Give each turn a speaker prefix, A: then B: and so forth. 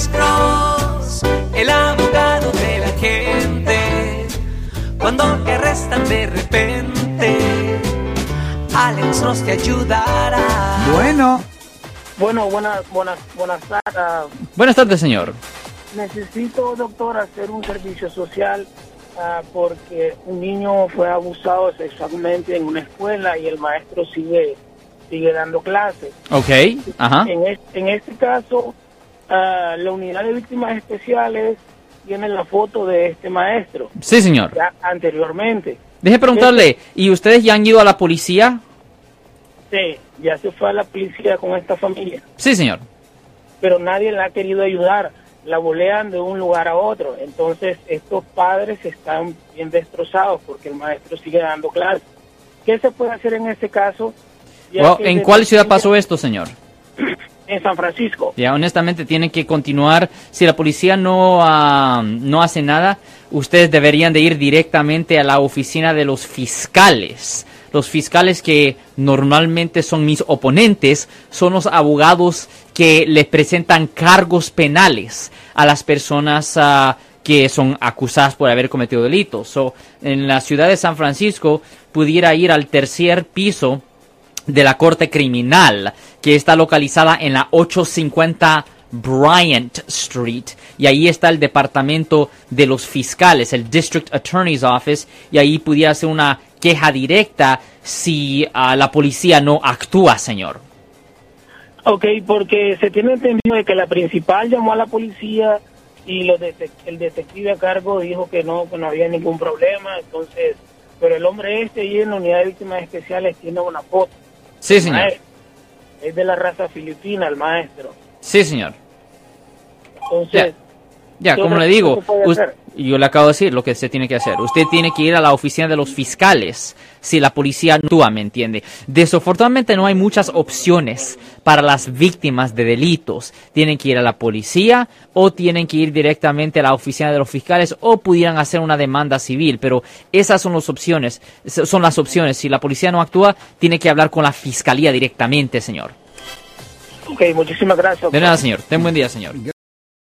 A: Alex Cross, el abogado de la gente. Cuando te arrestan de repente, Alex Cross te ayudará.
B: Bueno,
C: Bueno, buenas, buenas, buenas tardes.
D: Buenas tardes, señor.
C: Necesito, doctor, hacer un servicio social ah, porque un niño fue abusado sexualmente en una escuela y el maestro sigue sigue dando clases.
D: Ok, ajá.
C: En, es- en este caso, ah, la unidad de víctimas especiales tiene la foto de este maestro
D: Sí, señor.
C: ya anteriormente.
D: Deje preguntarle, ¿y ustedes ya han ido a la policía?
C: Sí, ya se fue a la policía con esta familia.
D: Sí, señor.
C: pero nadie la ha querido ayudar. La bolean de un lugar a otro. Entonces, estos padres están bien destrozados porque el maestro sigue dando clases. ¿Qué se puede hacer en este caso?
D: Well, ¿En cuál ciudad pasó esto, señor?
C: En San Francisco.
D: Ya, honestamente tienen que continuar. Si la policía no, ah, no hace nada, ustedes deberían de ir directamente a la oficina de los fiscales. Los fiscales que normalmente son mis oponentes son los abogados que les presentan cargos penales a las personas ah, que son acusadas por haber cometido delitos. So, en la ciudad de San Francisco pudiera ir al tercer piso de la Corte Criminal, que está localizada en la 850 Bryant Street. Y ahí está el departamento de los fiscales, el District Attorney's Office, y ahí pudiera ser una queja directa si ah, la policía no actúa, señor.
C: Ok, porque se tiene entendido de que la principal llamó a la policía y los detec- el detective a cargo dijo que no, que no había ningún problema. Entonces, pero el hombre este y en la unidad de víctimas especiales tiene una foto.
D: Sí, señor.
C: Maestro. Es de la raza filipina, el maestro.
D: Sí, señor.
C: Entonces,
D: Ya,
C: ¿Qué
D: como le digo,
C: cosa
D: yo le acabo de decir lo que se tiene que hacer. Usted tiene que ir a la oficina de los fiscales si la policía no actúa, ¿me entiende? Desafortunadamente no hay muchas opciones para las víctimas de delitos. Tienen que ir a la policía o tienen que ir directamente a la oficina de los fiscales o pudieran hacer una demanda civil, pero esas son las opciones. Son las opciones. Si la policía no actúa, tiene que hablar con la fiscalía directamente, señor.
C: ok, muchísimas gracias.
D: De nada, señor. Ten buen día, señor.